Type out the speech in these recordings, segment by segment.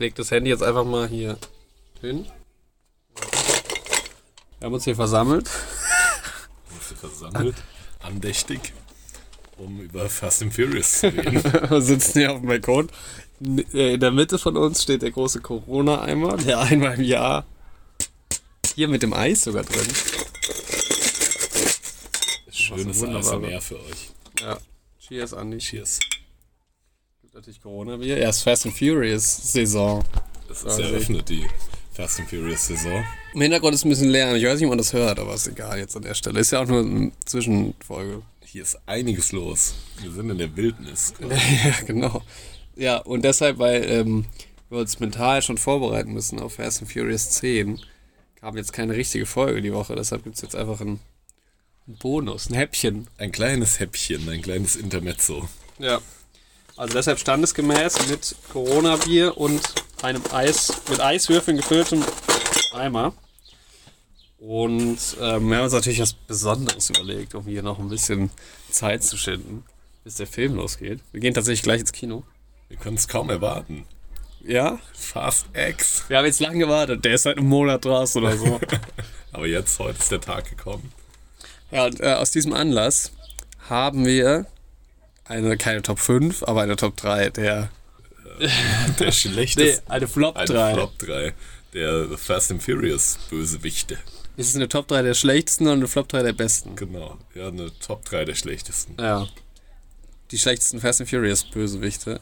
leg das Handy jetzt einfach mal hier hin. Wir haben uns hier versammelt. Uns hier versammelt, andächtig, um über Fast and Furious zu reden. Wir sitzen hier auf dem Balkon. Äh, In der Mitte von uns steht der große Corona-Eimer, der einmal im Jahr hier mit dem Eis sogar drin. Schönes wunderbar, ASMR für euch. Ja. Cheers, Andi. Cheers. Natürlich Corona-Bier. Ja, ist Fast and Furious-Saison. Das ist Also- eröffnet die Fast and Furious Saison. Im Hintergrund ist ein bisschen leer. Ich weiß nicht, ob man das hört, aber ist egal jetzt an der Stelle. Ist ja auch nur eine Zwischenfolge. Hier ist einiges los. Wir sind in der Wildnis. ja, genau. Ja, und deshalb, weil ähm, wir uns mental schon vorbereiten müssen auf Fast and Furious 10, kam jetzt keine richtige Folge die Woche. Deshalb gibt es jetzt einfach einen, einen Bonus, ein Häppchen. Ein kleines Häppchen, ein kleines Intermezzo. Ja. Also deshalb standesgemäß mit Corona-Bier und einem Eis, mit Eiswürfeln gefülltem Eimer. Und ähm, wir haben uns natürlich was Besonderes überlegt, um hier noch ein bisschen Zeit zu schinden, bis der Film losgeht. Wir gehen tatsächlich gleich ins Kino. Wir können es kaum erwarten. Ja? Fast X. Wir haben jetzt lange gewartet. Der ist seit einem Monat draußen oder so. Aber jetzt, heute ist der Tag gekommen. ja, und äh, aus diesem Anlass haben wir eine, keine Top 5, aber eine Top 3 der. Der Nee, schlechteste. eine Flop Ein 3. Flop 3. Der Fast and Furious Bösewichte. Ist es eine Top 3 der schlechtesten und eine Flop 3 der besten? Genau. Ja, eine Top 3 der schlechtesten. Ja. Die schlechtesten Fast and Furious Bösewichte.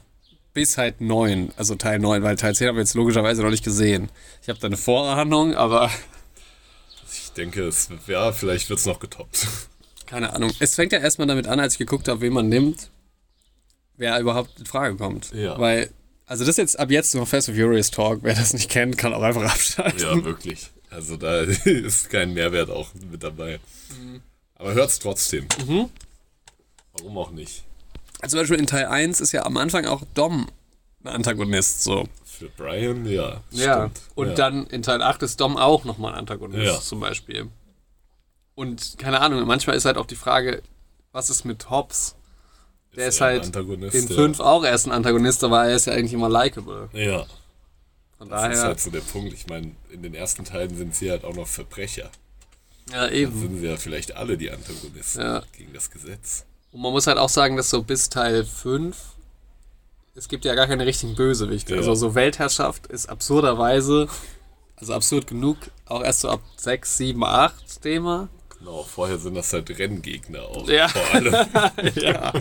Bis halt 9, also Teil 9, weil Teil 10 haben wir jetzt logischerweise noch nicht gesehen. Ich habe da eine Vorahnung, aber Ich denke, es, ja, vielleicht wird es noch getoppt. keine Ahnung. Es fängt ja erstmal damit an, als ich geguckt habe, wen man nimmt, wer überhaupt in Frage kommt. Ja. Weil, also das ist jetzt ab jetzt noch Fast and Furious Talk. Wer das nicht kennt, kann auch einfach abschalten. Ja, wirklich. Also da ist kein Mehrwert auch mit dabei. Aber hört's trotzdem. Warum auch nicht? Zum Beispiel in Teil 1 ist ja am Anfang auch Dom ein Antagonist, so. Für Brian, ja. Ja. stimmt. Und ja. dann in Teil 8 ist Dom auch nochmal ein Antagonist, Ja. zum Beispiel. Und keine Ahnung, manchmal ist halt auch die Frage, was ist mit Hobbs? Der ist, ein halt in ja. 5 auch erst ein Antagonist, aber er ist ja eigentlich immer likable. Ja, Von das ist daher, halt so der Punkt. Ich meine, in den ersten Teilen sind sie halt auch noch Verbrecher. ja Dann eben. sind sie ja vielleicht alle die Antagonisten Ja. gegen das Gesetz. Und man muss halt auch sagen, dass so bis Teil 5, es gibt ja gar keine richtigen Bösewichte. Ja. Also so Weltherrschaft ist absurderweise, also absurd genug, auch erst so ab 6, 7, 8 Thema. Genau, vorher sind das halt Renngegner auch. Ja. Vor allem. ja.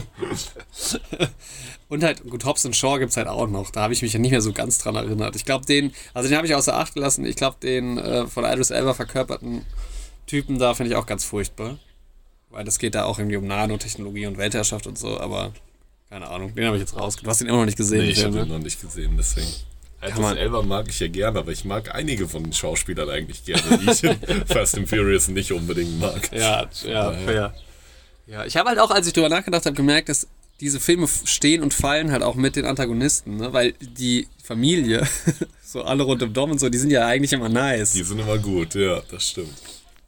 Und halt, gut, Hobbs und Shaw gibt's halt auch noch. Da habe ich mich ja nicht mehr so ganz dran erinnert. Ich glaube, den, also den habe ich außer Acht gelassen. Ich glaube, den äh, von Idris Elba verkörperten Typen da finde ich auch ganz furchtbar. Weil das geht da auch irgendwie um Nanotechnologie und Weltherrschaft und so, aber keine Ahnung, den habe ich jetzt rausgebracht. Du hast den immer noch nicht gesehen, Nee, den ich habe ihn ne? noch nicht gesehen, deswegen. Man- Idris Elba mag ich ja gerne, aber ich mag einige von den Schauspielern eigentlich gerne, die ich in Fast and Furious nicht unbedingt mag. Ja, ja, fair. Ja, ich habe halt auch, als ich drüber nachgedacht habe, gemerkt, dass diese Filme stehen und fallen halt auch mit den Antagonisten, ne? weil die Familie, so alle rund um Dom und so, die sind ja eigentlich immer nice. Die sind immer gut, ja, das stimmt.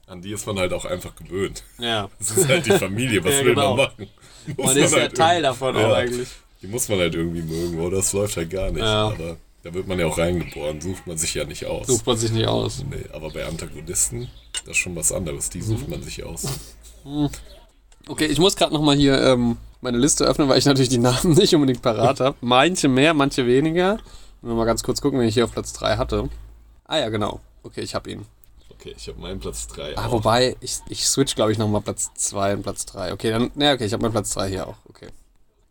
An die ist man halt auch einfach gewöhnt. ja. Das ist halt die Familie, was Ja, will genau. man machen? Muss Man ist ja halt Teil irgendwie- davon auch Ja. eigentlich. Die muss man halt irgendwie mögen, oder? Das läuft halt gar nicht. Ja. Aber da wird man ja auch reingeboren, sucht man sich ja nicht aus. Sucht man sich nicht aus. Nee, aber bei Antagonisten, das ist schon was anderes. Die sucht man sich aus. Okay, ich muss gerade nochmal hier ähm, meine Liste öffnen, weil ich natürlich die Namen nicht unbedingt parat habe. Manche mehr, manche weniger. Wenn wir mal ganz kurz gucken, wen ich hier auf Platz 3 hatte. Ah ja, genau. Okay, ich habe ihn. Okay, ich habe meinen Platz 3. Ah, wobei, ich, ich switch, glaube ich, nochmal Platz 2 und Platz 3. Okay, dann, ne, okay, ich habe meinen Platz 3 hier auch. Okay.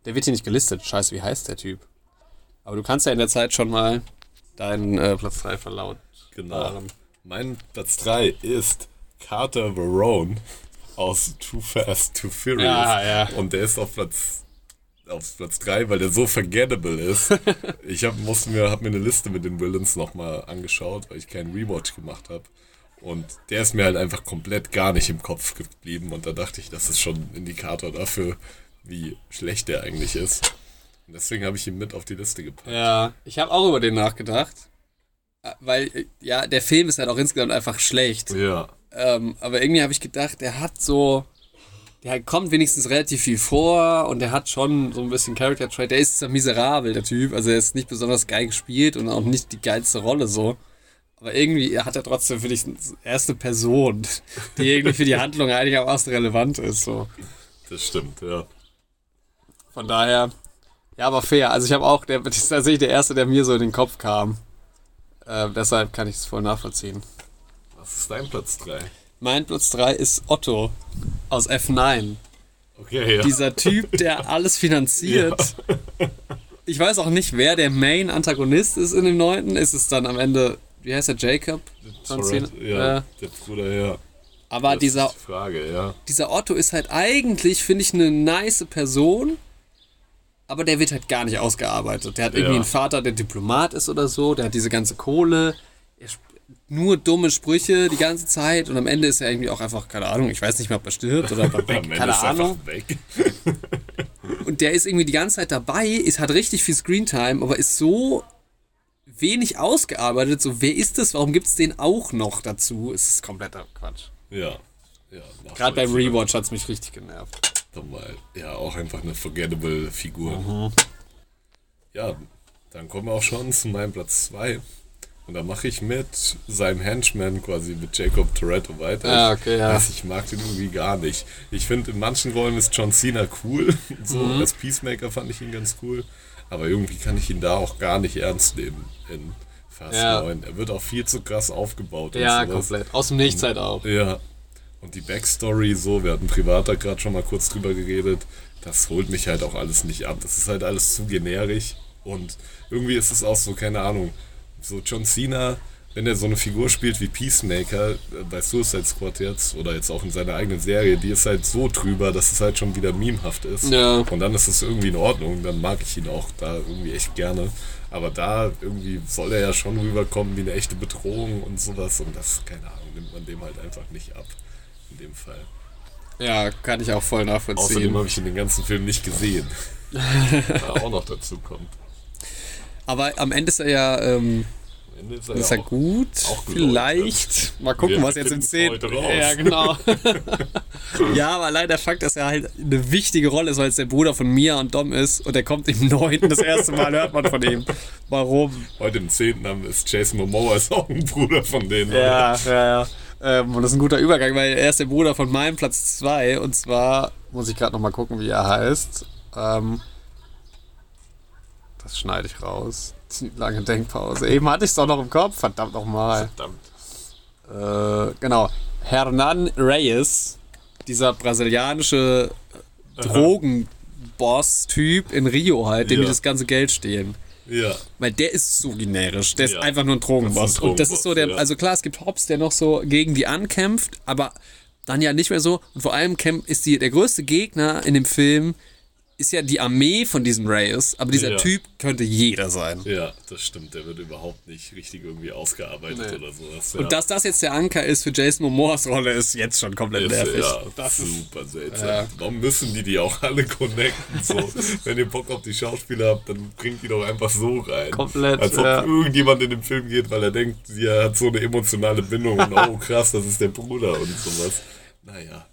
Der wird hier nicht gelistet. Scheiße, wie heißt der Typ? Aber du kannst ja in der Zeit schon mal deinen äh, Platz 3 verlauten. Genau. Mein Platz 3 ist Carter Verone aus Too Fast, Too Furious. Ja, ja. Und der ist auf Platz auf Platz 3, weil der so forgettable ist. ich hab, musste mir, hab mir eine Liste mit den Villains nochmal angeschaut, weil ich keinen Rewatch gemacht habe. Und der ist mir halt einfach komplett gar nicht im Kopf geblieben. Und da dachte ich, das ist schon ein Indikator dafür, wie schlecht der eigentlich ist. Deswegen habe ich ihn mit auf die Liste gepackt. Ja, ich habe auch über den nachgedacht. Äh, Weil, äh, ja, der Film ist halt auch insgesamt einfach schlecht. Ja. Ähm, aber irgendwie habe ich gedacht, der hat so. der kommt wenigstens relativ viel vor und der hat schon so ein bisschen Character Trait. Der ist zwar miserabel, der Typ. Also er ist nicht besonders geil gespielt und auch nicht die geilste Rolle so. Aber irgendwie hat er trotzdem, finde ich, erste Person, die irgendwie für die Handlung einigermaßen relevant ist. So. Das stimmt, ja. Von daher, ja, aber fair. Also ich habe auch, der das ist tatsächlich der erste, der mir so in den Kopf kam. Äh, deshalb kann ich es voll nachvollziehen. Was ist dein Platz 3? Mein Platz 3 ist Otto aus F9. Okay, ja. Dieser Typ, der alles finanziert. Ich weiß auch nicht, wer der Main-Antagonist ist in dem neunten. Ist es dann am Ende, wie heißt er, Jacob? Tourette, ja, Äh, der Bruder, ja. aber Das dieser, die Frage, ja. dieser Otto ist halt eigentlich, finde ich, eine nice Person. Aber der wird halt gar nicht ausgearbeitet. Der hat irgendwie Ja. einen Vater, der Diplomat ist oder so. Der hat diese ganze Kohle. Er nur dumme Sprüche die ganze Zeit. Und am Ende ist er irgendwie auch einfach, keine Ahnung, ich weiß nicht mehr, ob er stirbt oder ob er weg, keine ist Ahnung. weg. Und der ist irgendwie die ganze Zeit dabei, ist, hat richtig viel Screentime, aber ist so wenig ausgearbeitet. So, wer ist das? Warum gibt es den auch noch dazu? Es ist kompletter Quatsch. Ja. ja Gerade beim. Rewatch hat es mich richtig genervt. Nochmal, ja, auch einfach eine forgettable Figur. Mhm. Ja, dann kommen wir auch schon zu meinem Platz 2. Und da mache ich mit seinem Henchman quasi mit Jacob Toretto weiter. Ah, okay, ja. Also ich mag den irgendwie gar nicht. Ich finde, in manchen Rollen ist John Cena cool. So, Mhm. als Peacemaker fand ich ihn ganz cool. Aber irgendwie kann ich ihn da auch gar nicht ernst nehmen in Fast Ja. 9. Er wird auch viel zu krass aufgebaut. Ja, komplett. Aus dem Nichts halt auch. Ja. Und die Backstory, so, wir hatten privat da gerade schon mal kurz drüber geredet, das holt mich halt auch alles nicht ab. Das ist halt alles zu generisch. Und irgendwie ist es auch so, keine Ahnung, so John Cena, wenn er so eine Figur spielt wie Peacemaker äh, bei Suicide Squad jetzt oder jetzt auch in seiner eigenen Serie, die ist halt so drüber, dass es halt schon wieder memehaft ist. Ja. Und dann ist es irgendwie in Ordnung, dann mag ich ihn auch da irgendwie echt gerne. Aber da irgendwie soll er ja schon rüberkommen wie eine echte Bedrohung und sowas. Und das, keine Ahnung, nimmt man dem halt einfach nicht ab. In dem Fall. Ja, kann ich auch voll Außerdem nachvollziehen. habe ich in den ganzen Film nicht gesehen. auch noch dazu kommt. Aber am Ende ist er ja, ähm, Am Ende ist er, ist ja er auch, gut. auch. Vielleicht. Mal gucken, Wir was jetzt in finden's 10. heute raus. Ja, genau. ja, aber allein der Fakt, dass er halt eine wichtige Rolle ist, weil es der Bruder von Mia und Dom ist und er kommt im 9. das erste Mal, hört man von ihm. Warum? Heute im 10. haben ist Jason Momoa ist auch ein Bruder von denen. Ja, ja, ja. Ähm, und das ist ein guter Übergang, weil er ist der Bruder von meinem Platz 2 und zwar muss ich gerade noch mal gucken, wie er heißt. Ähm, das schneide ich raus. Lange Denkpause. Eben hatte ich es doch noch im Kopf, verdammt nochmal. Verdammt. Äh, genau. Hernan Reyes, dieser brasilianische Drogenboss-Typ in Rio halt, dem Ja. die das ganze Geld stehlen. Ja. Weil der ist so generisch. Der ist Ja. einfach nur ein Drogenboss. Und das ist so der, ja. also klar, es gibt Hobbs, der noch so gegen die ankämpft, aber dann ja nicht mehr so. Und vor allem ist die, der größte Gegner in dem Film ist ja die Armee von diesem Reyes, aber dieser Ja. Typ könnte jeder sein. Ja, das stimmt. Der wird überhaupt nicht richtig irgendwie ausgearbeitet Nee. oder sowas. Ja. Und dass das jetzt der Anker ist für Jason Momoas Rolle, ist jetzt schon komplett ist, nervig. ja, das ist, super seltsam. Ja. Warum müssen die die auch alle connecten? So, wenn ihr Bock auf die Schauspieler habt, dann bringt die doch einfach so rein. Komplett, Als ob ja. irgendjemand in den Film geht, weil er denkt, sie hat so eine emotionale Bindung und oh krass, das ist der Bruder und sowas. Naja.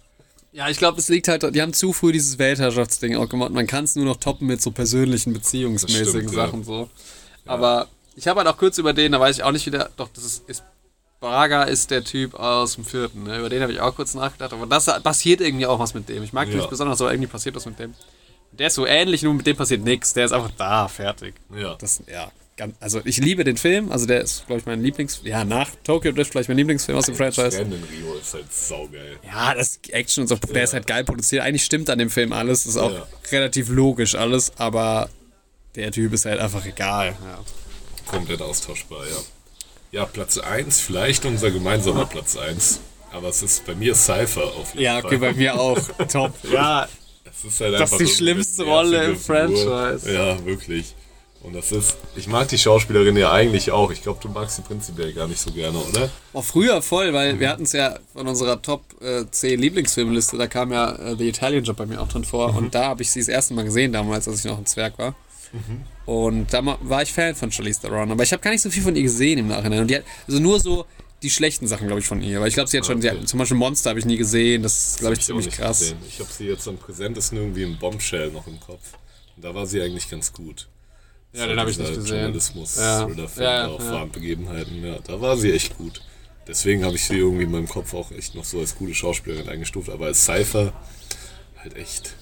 Ja, ich glaube, es liegt halt, die haben zu früh dieses Weltherrschaftsding auch gemacht. Man kann es nur noch toppen mit so persönlichen, beziehungsmäßigen stimmt, ja. Sachen so. Aber ich habe halt auch kurz über den, da weiß ich auch nicht wieder, doch, das ist, ist Braga ist der Typ aus dem vierten, ne? über den habe ich auch kurz nachgedacht, aber das passiert irgendwie auch was mit dem. Ich mag den Ja. nicht besonders, aber irgendwie passiert was mit dem. Der ist so ähnlich, nur mit dem passiert nichts. Der ist einfach da, fertig. Ja. Das, ja, also ich liebe den Film, also der ist, glaube ich, mein Lieblings... Ja, nach Tokyo Drift vielleicht mein Lieblingsfilm aus dem Franchise. In Rio ist halt saugeil. Ja, das Action und so, der ist halt geil produziert. Eigentlich stimmt an dem Film alles, das ist auch Ja. relativ logisch alles, aber der Typ ist halt einfach egal. Ja. Komplett austauschbar, ja. Ja, Platz 1, vielleicht unser gemeinsamer Platz 1. Aber es ist bei mir Cypher auf jeden Ja, Fall. okay, bei mir auch. Top. Ja, Es ist halt Das ist die schlimmste Rolle im. Franchise. Ja, wirklich. Und das ist, ich mag die Schauspielerin ja eigentlich auch. Ich glaube, du magst sie prinzipiell gar nicht so gerne, oder? auch früher voll, weil wir hatten es ja von unserer Top äh, 10 Lieblingsfilmliste, da kam ja äh, The Italian Job bei mir auch drin vor und da habe ich sie das erste Mal gesehen damals, als ich noch ein Zwerg war. Und da war ich Fan von Charlize Theron, aber ich habe gar nicht so viel von ihr gesehen im Nachhinein. Und die hat, also nur so die schlechten Sachen, glaube ich, von ihr. Weil ich glaube, sie hat schon, sie Okay. hat, zum Beispiel Monster habe ich nie gesehen. Das ist, glaube ich, ziemlich krass. gesehen. Ich habe sie jetzt am präsentesten irgendwie im Bombshell noch im Kopf. Und da war sie eigentlich ganz gut. Ja, den habe ich nicht gesehen. Journalismus Ja. oder Film Ja, auf ja. wahren Begebenheiten. Ja, da war sie echt gut. Deswegen habe ich sie irgendwie in meinem Kopf auch echt noch so als gute Schauspielerin eingestuft. Aber als Cypher halt echt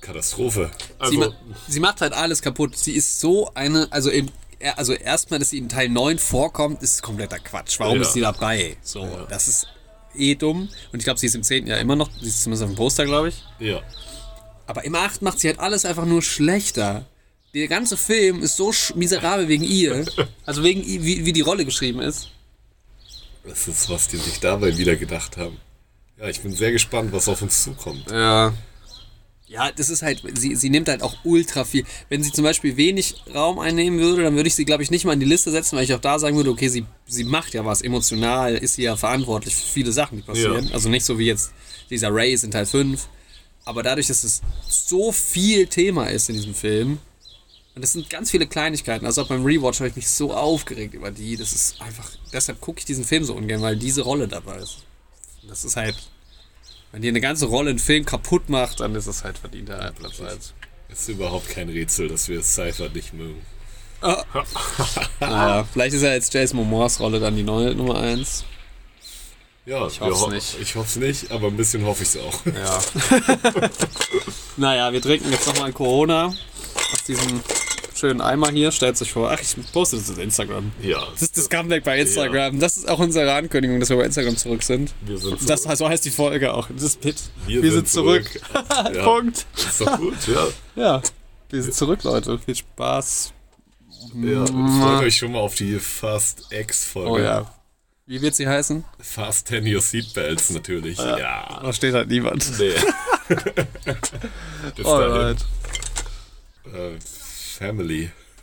Katastrophe. Sie, Also, ma sie macht halt alles kaputt. Sie ist so eine, also er- also erstmal, dass sie in Teil 9 vorkommt, ist kompletter Quatsch. Warum Ja. ist sie dabei? So, das ist eh dumm. Und ich glaube, sie ist im 10. Jahr immer noch, sie ist zumindest auf dem Poster, glaube ich. ja. Aber im 8 macht sie halt alles einfach nur schlechter. Der ganze Film ist so miserabel wegen ihr. Also wegen, wie, wie die Rolle geschrieben ist. Das ist, was die sich dabei wieder gedacht haben. Ja, ich bin sehr gespannt, was auf uns zukommt. Ja. Ja, das ist halt, sie, sie nimmt halt auch ultra viel. Wenn sie zum Beispiel wenig Raum einnehmen würde, dann würde ich sie, glaube ich, nicht mal in die Liste setzen, weil ich auch da sagen würde, okay, sie, sie macht ja was. Emotional ist sie ja verantwortlich für viele Sachen, die passieren. Ja. Also nicht so wie jetzt dieser Race in Teil 5. Aber dadurch, dass es so viel Thema ist in diesem Film, und es sind ganz viele Kleinigkeiten, also auch beim Rewatch habe ich mich so aufgeregt über die. Das ist einfach, deshalb gucke ich diesen Film so ungern, weil diese Rolle dabei ist. Das ist halt, wenn dir eine ganze Rolle einen Film kaputt macht, dann ist es halt verdienter Platz 1. Es ist überhaupt kein Rätsel, dass wir Cypher nicht mögen. Naja, vielleicht ist ja jetzt Jason Momoas Rolle dann die neue Nummer 1. Ja, Ich hoff's wir ho- nicht. Ich hoffe es nicht, aber ein bisschen hoffe ich es auch. Ja. naja, wir trinken jetzt nochmal ein Corona aus diesem schönen Eimer hier. Stellt sich vor. Ach, ich poste das auf Instagram. Ja, Das ist das Comeback bei Instagram. Das ist auch unsere Ankündigung, dass wir bei Instagram zurück sind. wir sind zurück. Das, so heißt die Folge auch. Das ist Pit. Wir, Wir sind, sind zurück. ja, Punkt. Ist doch gut, ja. Ja, wir sind zurück, Leute. Viel Spaß. ja. Freut euch schon mal auf die Fast X-Folge. Oh ja. Wie wird sie heißen? Fast 10 Your Seatbelts natürlich. Ja. Da steht halt niemand. Nee. Bis dahin. Alright. Äh, Family.